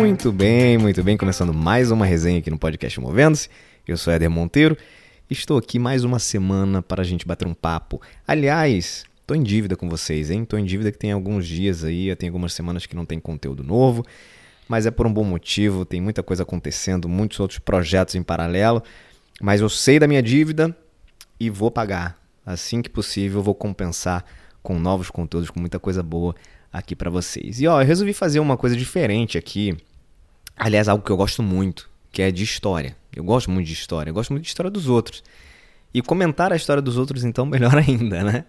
Muito bem, muito bem. Começando mais uma resenha aqui no podcast Movendo-se. Eu sou Éder Monteiro. Estou aqui mais uma semana para a gente bater um papo. Aliás, estou em dívida com vocês, hein? Estou em dívida que tem alguns dias aí, tem algumas semanas que não tem conteúdo novo, mas é por um bom motivo. Tem muita coisa acontecendo, muitos outros projetos em paralelo. Mas eu sei da minha dívida e vou pagar. Assim que possível, vou compensar com novos conteúdos, com muita coisa boa aqui para vocês. E ó, eu resolvi fazer uma coisa diferente aqui. Aliás, algo que eu gosto muito, que é de história. Eu gosto muito de história, eu gosto muito de história dos outros. E comentar a história dos outros, então, melhor ainda, né?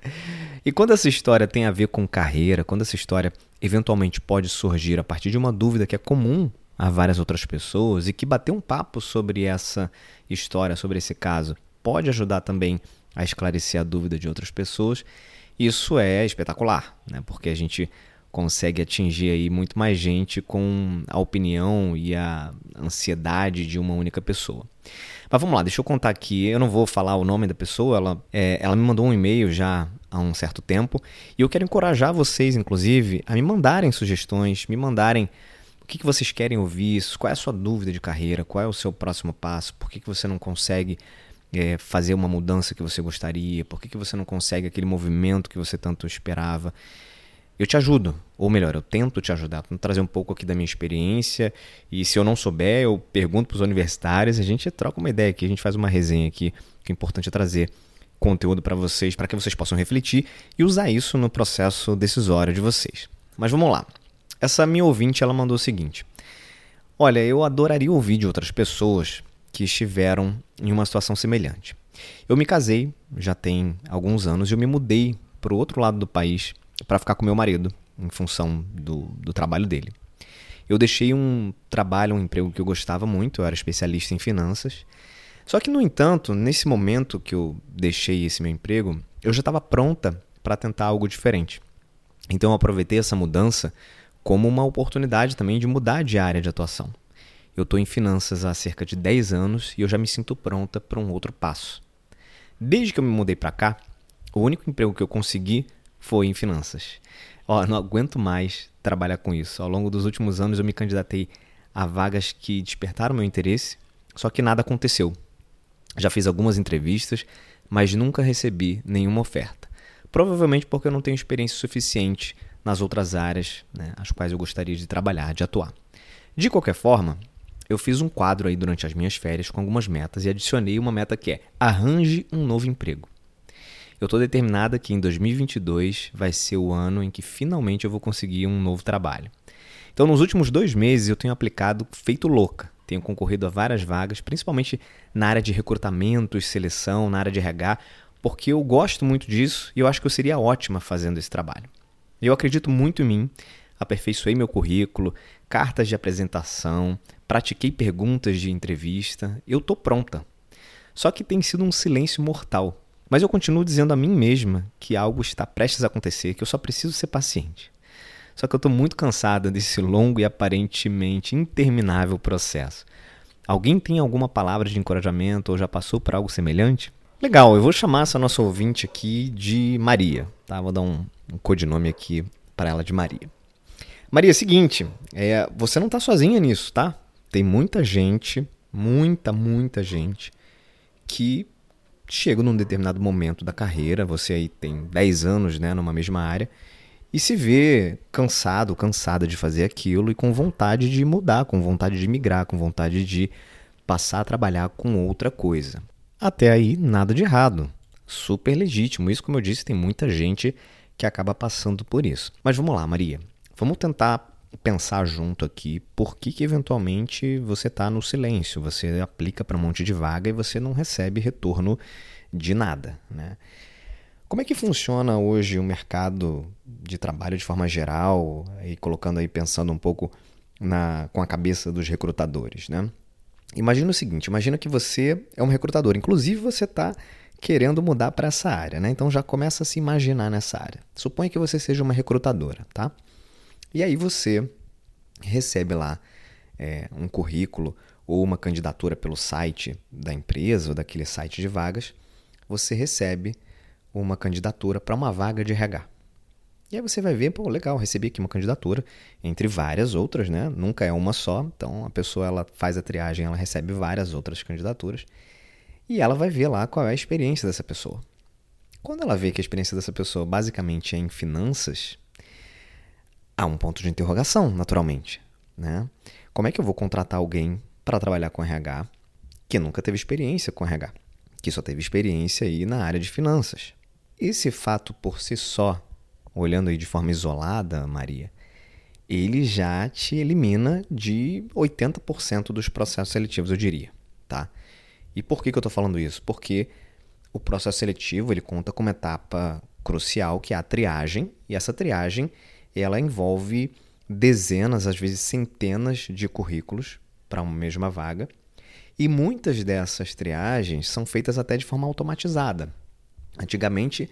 E quando essa história tem a ver com carreira, quando essa história eventualmente pode surgir a partir de uma dúvida que é comum a várias outras pessoas e que bater um papo sobre essa história, sobre esse caso, pode ajudar também a esclarecer a dúvida de outras pessoas, isso é espetacular, né? Porque a gente consegue atingir aí muito mais gente com a opinião e a ansiedade de uma única pessoa. Mas vamos lá, deixa eu contar aqui. Eu não vou falar o nome da pessoa, ela, é, ela me mandou um e-mail já há um certo tempo e eu quero encorajar vocês, inclusive, a me mandarem sugestões, me mandarem o que, que vocês querem ouvir, qual é a sua dúvida de carreira, qual é o seu próximo passo, por que, que você não consegue é, fazer uma mudança que você gostaria, por que, que você não consegue aquele movimento que você tanto esperava eu te ajudo, ou melhor, eu tento te ajudar, tento trazer um pouco aqui da minha experiência e se eu não souber, eu pergunto para os universitários, a gente troca uma ideia aqui, a gente faz uma resenha aqui, que é importante é trazer conteúdo para vocês, para que vocês possam refletir e usar isso no processo decisório de vocês. Mas vamos lá. Essa minha ouvinte, ela mandou o seguinte: Olha, eu adoraria ouvir de outras pessoas que estiveram em uma situação semelhante. Eu me casei, já tem alguns anos, e eu me mudei para o outro lado do país para ficar com meu marido, em função do, do trabalho dele. Eu deixei um trabalho, um emprego que eu gostava muito, eu era especialista em finanças. Só que, no entanto, nesse momento que eu deixei esse meu emprego, eu já estava pronta para tentar algo diferente. Então, eu aproveitei essa mudança como uma oportunidade também de mudar de área de atuação. Eu estou em finanças há cerca de 10 anos e eu já me sinto pronta para um outro passo. Desde que eu me mudei para cá, o único emprego que eu consegui foi em finanças. Ó, não aguento mais trabalhar com isso. Ao longo dos últimos anos eu me candidatei a vagas que despertaram meu interesse, só que nada aconteceu. Já fiz algumas entrevistas, mas nunca recebi nenhuma oferta. Provavelmente porque eu não tenho experiência suficiente nas outras áreas né, as quais eu gostaria de trabalhar, de atuar. De qualquer forma, eu fiz um quadro aí durante as minhas férias com algumas metas e adicionei uma meta que é arranje um novo emprego. Eu estou determinada que em 2022 vai ser o ano em que finalmente eu vou conseguir um novo trabalho. Então, nos últimos dois meses, eu tenho aplicado feito louca. Tenho concorrido a várias vagas, principalmente na área de recrutamento seleção, na área de RH, porque eu gosto muito disso e eu acho que eu seria ótima fazendo esse trabalho. Eu acredito muito em mim, aperfeiçoei meu currículo, cartas de apresentação, pratiquei perguntas de entrevista, eu estou pronta. Só que tem sido um silêncio mortal mas eu continuo dizendo a mim mesma que algo está prestes a acontecer, que eu só preciso ser paciente. Só que eu estou muito cansada desse longo e aparentemente interminável processo. Alguém tem alguma palavra de encorajamento ou já passou por algo semelhante? Legal, eu vou chamar essa nossa ouvinte aqui de Maria, tá? Vou dar um, um codinome aqui para ela de Maria. Maria, é seguinte, é, você não está sozinha nisso, tá? Tem muita gente, muita, muita gente que chega num determinado momento da carreira, você aí tem 10 anos né, numa mesma área, e se vê cansado, cansada de fazer aquilo e com vontade de mudar, com vontade de migrar, com vontade de passar a trabalhar com outra coisa. Até aí, nada de errado. Super legítimo. Isso, como eu disse, tem muita gente que acaba passando por isso. Mas vamos lá, Maria. Vamos tentar pensar junto aqui por que, que eventualmente você está no silêncio, você aplica para um monte de vaga e você não recebe retorno de nada. Né? Como é que funciona hoje o mercado de trabalho de forma geral, e colocando aí pensando um pouco na, com a cabeça dos recrutadores? Né? Imagina o seguinte: imagina que você é um recrutador, inclusive você está querendo mudar para essa área, né? Então já começa a se imaginar nessa área. Suponha que você seja uma recrutadora, tá? E aí você recebe lá é, um currículo ou uma candidatura pelo site da empresa ou daquele site de vagas, você recebe uma candidatura para uma vaga de RH. E aí você vai ver, pô, legal, recebi aqui uma candidatura, entre várias outras, né? Nunca é uma só. Então a pessoa ela faz a triagem, ela recebe várias outras candidaturas. E ela vai ver lá qual é a experiência dessa pessoa. Quando ela vê que a experiência dessa pessoa basicamente é em finanças, há um ponto de interrogação, naturalmente. Né? Como é que eu vou contratar alguém para trabalhar com RH que nunca teve experiência com RH, que só teve experiência aí na área de finanças? Esse fato por si só olhando aí de forma isolada, Maria, ele já te elimina de 80% dos processos seletivos, eu diria, tá? E por que, que eu estou falando isso? Porque o processo seletivo ele conta como etapa crucial, que é a triagem, e essa triagem ela envolve dezenas, às vezes centenas de currículos para uma mesma vaga, e muitas dessas triagens são feitas até de forma automatizada. Antigamente,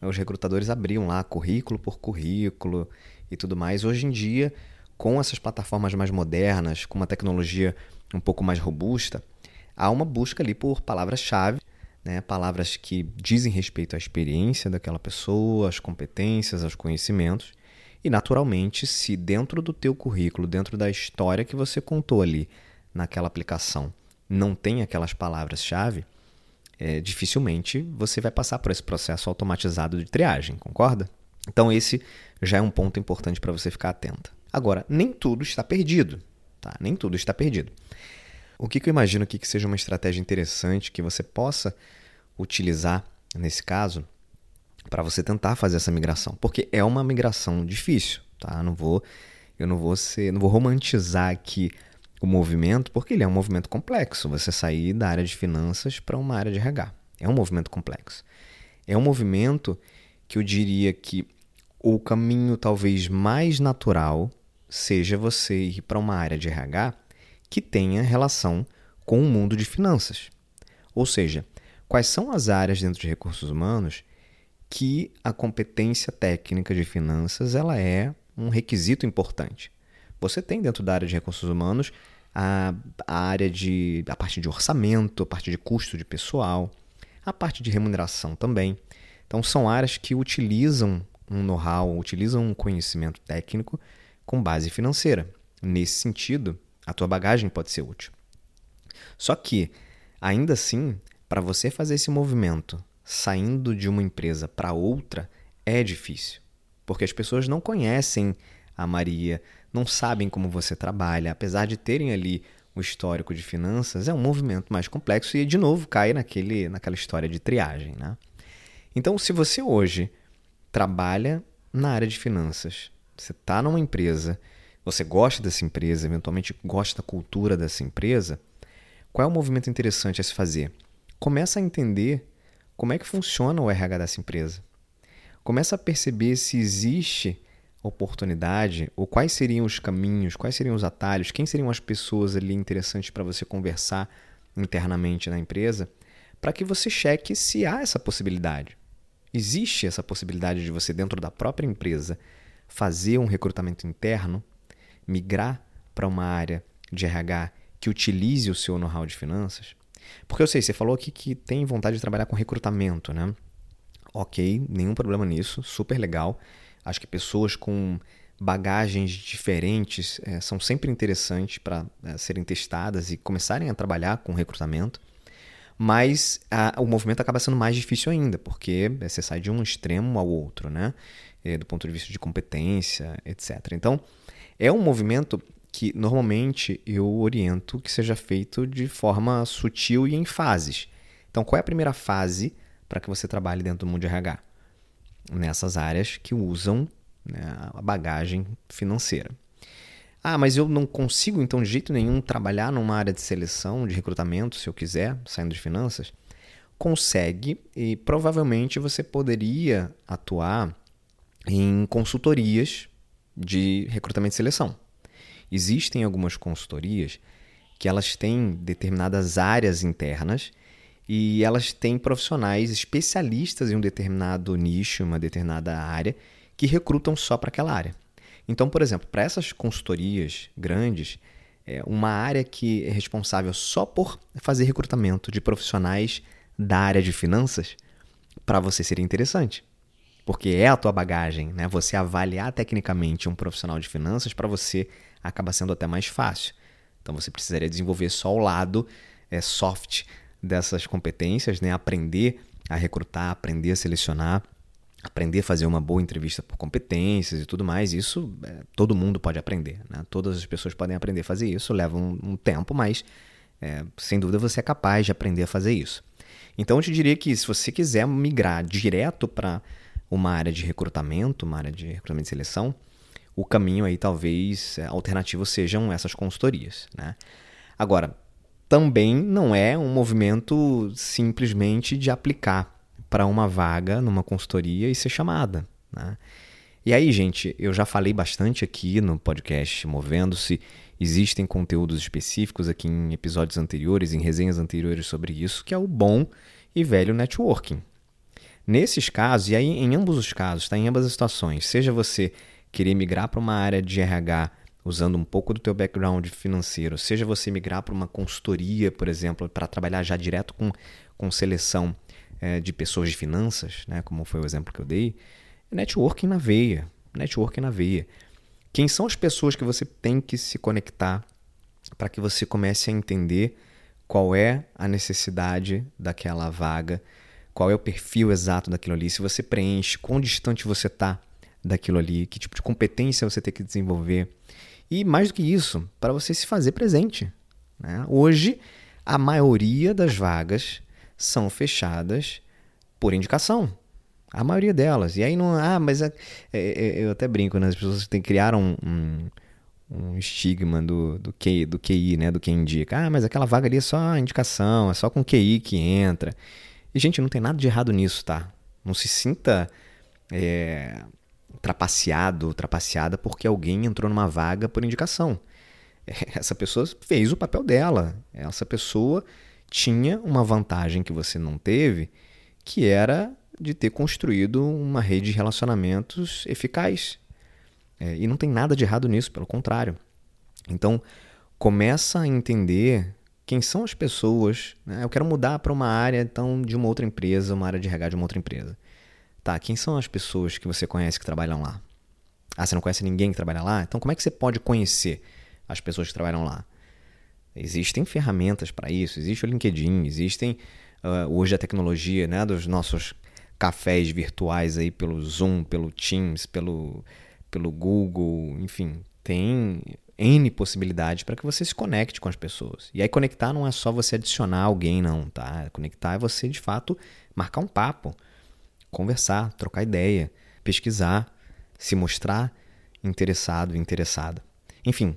os recrutadores abriam lá currículo por currículo e tudo mais. Hoje em dia, com essas plataformas mais modernas, com uma tecnologia um pouco mais robusta, há uma busca ali por palavras-chave, né? palavras que dizem respeito à experiência daquela pessoa, às competências, aos conhecimentos. E, naturalmente, se dentro do teu currículo, dentro da história que você contou ali naquela aplicação, não tem aquelas palavras-chave, é, dificilmente você vai passar por esse processo automatizado de triagem, concorda? Então esse já é um ponto importante para você ficar atenta. Agora, nem tudo está perdido, tá? Nem tudo está perdido. O que, que eu imagino aqui que seja uma estratégia interessante que você possa utilizar nesse caso para você tentar fazer essa migração, porque é uma migração difícil, tá? Não vou, eu não vou ser, não vou romantizar aqui o movimento, porque ele é um movimento complexo. Você sair da área de finanças para uma área de RH. É um movimento complexo. É um movimento que eu diria que o caminho talvez mais natural seja você ir para uma área de RH que tenha relação com o mundo de finanças. Ou seja, quais são as áreas dentro de recursos humanos que a competência técnica de finanças ela é um requisito importante. Você tem dentro da área de recursos humanos a, a área de a parte de orçamento, a parte de custo de pessoal, a parte de remuneração também. Então são áreas que utilizam um know-how, utilizam um conhecimento técnico com base financeira. Nesse sentido, a tua bagagem pode ser útil. Só que, ainda assim, para você fazer esse movimento saindo de uma empresa para outra é difícil, porque as pessoas não conhecem a Maria, não sabem como você trabalha, apesar de terem ali o histórico de finanças, é um movimento mais complexo e, de novo, cai naquele, naquela história de triagem. Né? Então, se você hoje trabalha na área de finanças, você está numa empresa, você gosta dessa empresa, eventualmente gosta da cultura dessa empresa, qual é o movimento interessante a se fazer? Começa a entender como é que funciona o RH dessa empresa. Começa a perceber se existe oportunidade, ou quais seriam os caminhos, quais seriam os atalhos, quem seriam as pessoas ali interessantes para você conversar internamente na empresa, para que você cheque se há essa possibilidade. Existe essa possibilidade de você, dentro da própria empresa, fazer um recrutamento interno, migrar para uma área de RH que utilize o seu know-how de finanças? Porque eu sei, você falou aqui que tem vontade de trabalhar com recrutamento, né? Ok, nenhum problema nisso, super legal. Acho que pessoas com bagagens diferentes é, são sempre interessantes para é, serem testadas e começarem a trabalhar com recrutamento. Mas a, o movimento acaba sendo mais difícil ainda, porque é, você sai de um extremo ao outro, né? Do ponto de vista de competência, etc. Então, é um movimento que normalmente eu oriento que seja feito de forma sutil e em fases. Então, qual é a primeira fase para que você trabalhe dentro do mundo de RH? nessas áreas que usam né, a bagagem financeira. Ah, mas eu não consigo, então, de jeito nenhum, trabalhar numa área de seleção, de recrutamento, se eu quiser, saindo de finanças? Consegue e provavelmente você poderia atuar em consultorias de recrutamento e seleção. Existem algumas consultorias que elas têm determinadas áreas internas e elas têm profissionais especialistas em um determinado nicho, uma determinada área, que recrutam só para aquela área. Então, por exemplo, para essas consultorias grandes, é uma área que é responsável só por fazer recrutamento de profissionais da área de finanças, para você seria interessante. porque é a tua bagagem, né? Você avaliar tecnicamente um profissional de finanças para você acaba sendo até mais fácil. Então você precisaria desenvolver só o lado é, soft dessas competências, né? Aprender a recrutar, aprender a selecionar, aprender a fazer uma boa entrevista por competências e tudo mais. Isso é, todo mundo pode aprender, né? Todas as pessoas podem aprender a fazer isso. Leva um, um tempo, mas é, sem dúvida você é capaz de aprender a fazer isso. Então eu te diria que se você quiser migrar direto para uma área de recrutamento, uma área de recrutamento e seleção, o caminho aí talvez é, alternativo sejam essas consultorias. Né? Agora, também não é um movimento simplesmente de aplicar para uma vaga numa consultoria e ser chamada. Né? E aí, gente, eu já falei bastante aqui no podcast Movendo-se. Existem conteúdos específicos aqui em episódios anteriores, em resenhas anteriores sobre isso, que é o bom e velho networking. Nesses casos, e aí em ambos os casos, tá? em ambas as situações, seja você querer migrar para uma área de RH usando um pouco do teu background financeiro, seja você migrar para uma consultoria, por exemplo, para trabalhar já direto com, com seleção é, de pessoas de finanças, né, como foi o exemplo que eu dei, networking na veia, networking na veia. Quem são as pessoas que você tem que se conectar para que você comece a entender qual é a necessidade daquela vaga, qual é o perfil exato daquilo ali, se você preenche, quão distante você está daquilo ali, que tipo de competência você tem que desenvolver. E mais do que isso, para você se fazer presente. Né? Hoje, a maioria das vagas são fechadas por indicação. A maioria delas. E aí não. Ah, mas é, é, é, eu até brinco, né? As pessoas têm, criaram um, um, um estigma do, do, QI, do QI, né? Do que indica. Ah, mas aquela vaga ali é só indicação, é só com QI que entra. E, gente, não tem nada de errado nisso, tá? Não se sinta é, trapaceado, trapaceada porque alguém entrou numa vaga por indicação. Essa pessoa fez o papel dela. Essa pessoa tinha uma vantagem que você não teve, que era de ter construído uma rede de relacionamentos eficaz. É, e não tem nada de errado nisso, pelo contrário. Então, começa a entender quem são as pessoas. Né? Eu quero mudar para uma área então de uma outra empresa, uma área de RH de uma outra empresa. Tá, quem são as pessoas que você conhece que trabalham lá? Ah, você não conhece ninguém que trabalha lá? Então como é que você pode conhecer as pessoas que trabalham lá? Existem ferramentas para isso, existe o LinkedIn, existem uh, hoje a tecnologia né, dos nossos cafés virtuais aí pelo Zoom, pelo Teams, pelo, pelo Google, enfim, tem N possibilidades para que você se conecte com as pessoas. E aí conectar não é só você adicionar alguém, não, tá? Conectar é você, de fato, marcar um papo conversar, trocar ideia, pesquisar, se mostrar interessado, interessada. Enfim,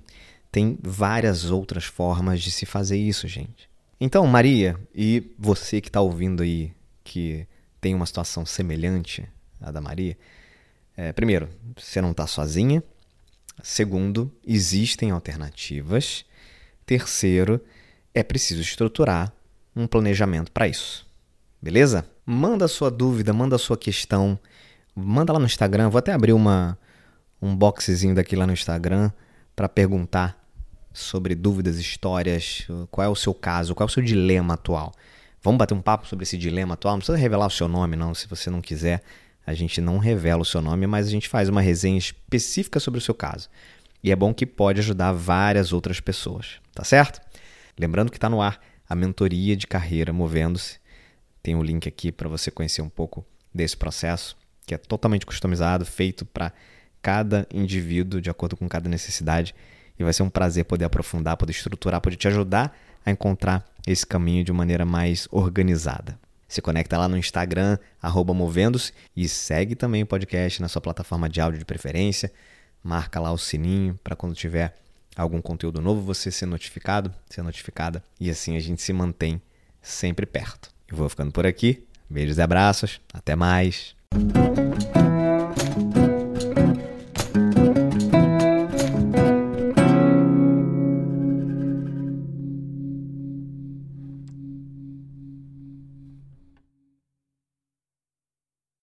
tem várias outras formas de se fazer isso, gente. Então, Maria, e você que está ouvindo aí, que tem uma situação semelhante à da Maria, é, primeiro, você não está sozinha. Segundo, existem alternativas. Terceiro, é preciso estruturar um planejamento para isso. Beleza? Manda sua dúvida, manda sua questão, manda lá no Instagram. Vou até abrir uma, um boxezinho daqui lá no Instagram para perguntar sobre dúvidas, histórias, qual é o seu caso, qual é o seu dilema atual. Vamos bater um papo sobre esse dilema atual. Não precisa revelar o seu nome, não, se você não quiser. A gente não revela o seu nome, mas a gente faz uma resenha específica sobre o seu caso. E é bom que pode ajudar várias outras pessoas, tá certo? Lembrando que está no ar a mentoria de carreira Movendo-se tem um link aqui para você conhecer um pouco desse processo, que é totalmente customizado, feito para cada indivíduo, de acordo com cada necessidade. E vai ser um prazer poder aprofundar, poder estruturar, poder te ajudar a encontrar esse caminho de maneira mais organizada. Se conecta lá no Instagram, Movendo-se, e segue também o podcast na sua plataforma de áudio de preferência. Marca lá o sininho para quando tiver algum conteúdo novo você ser notificado, ser notificada, e assim a gente se mantém sempre perto. Eu vou ficando por aqui. Beijos e abraços. Até mais.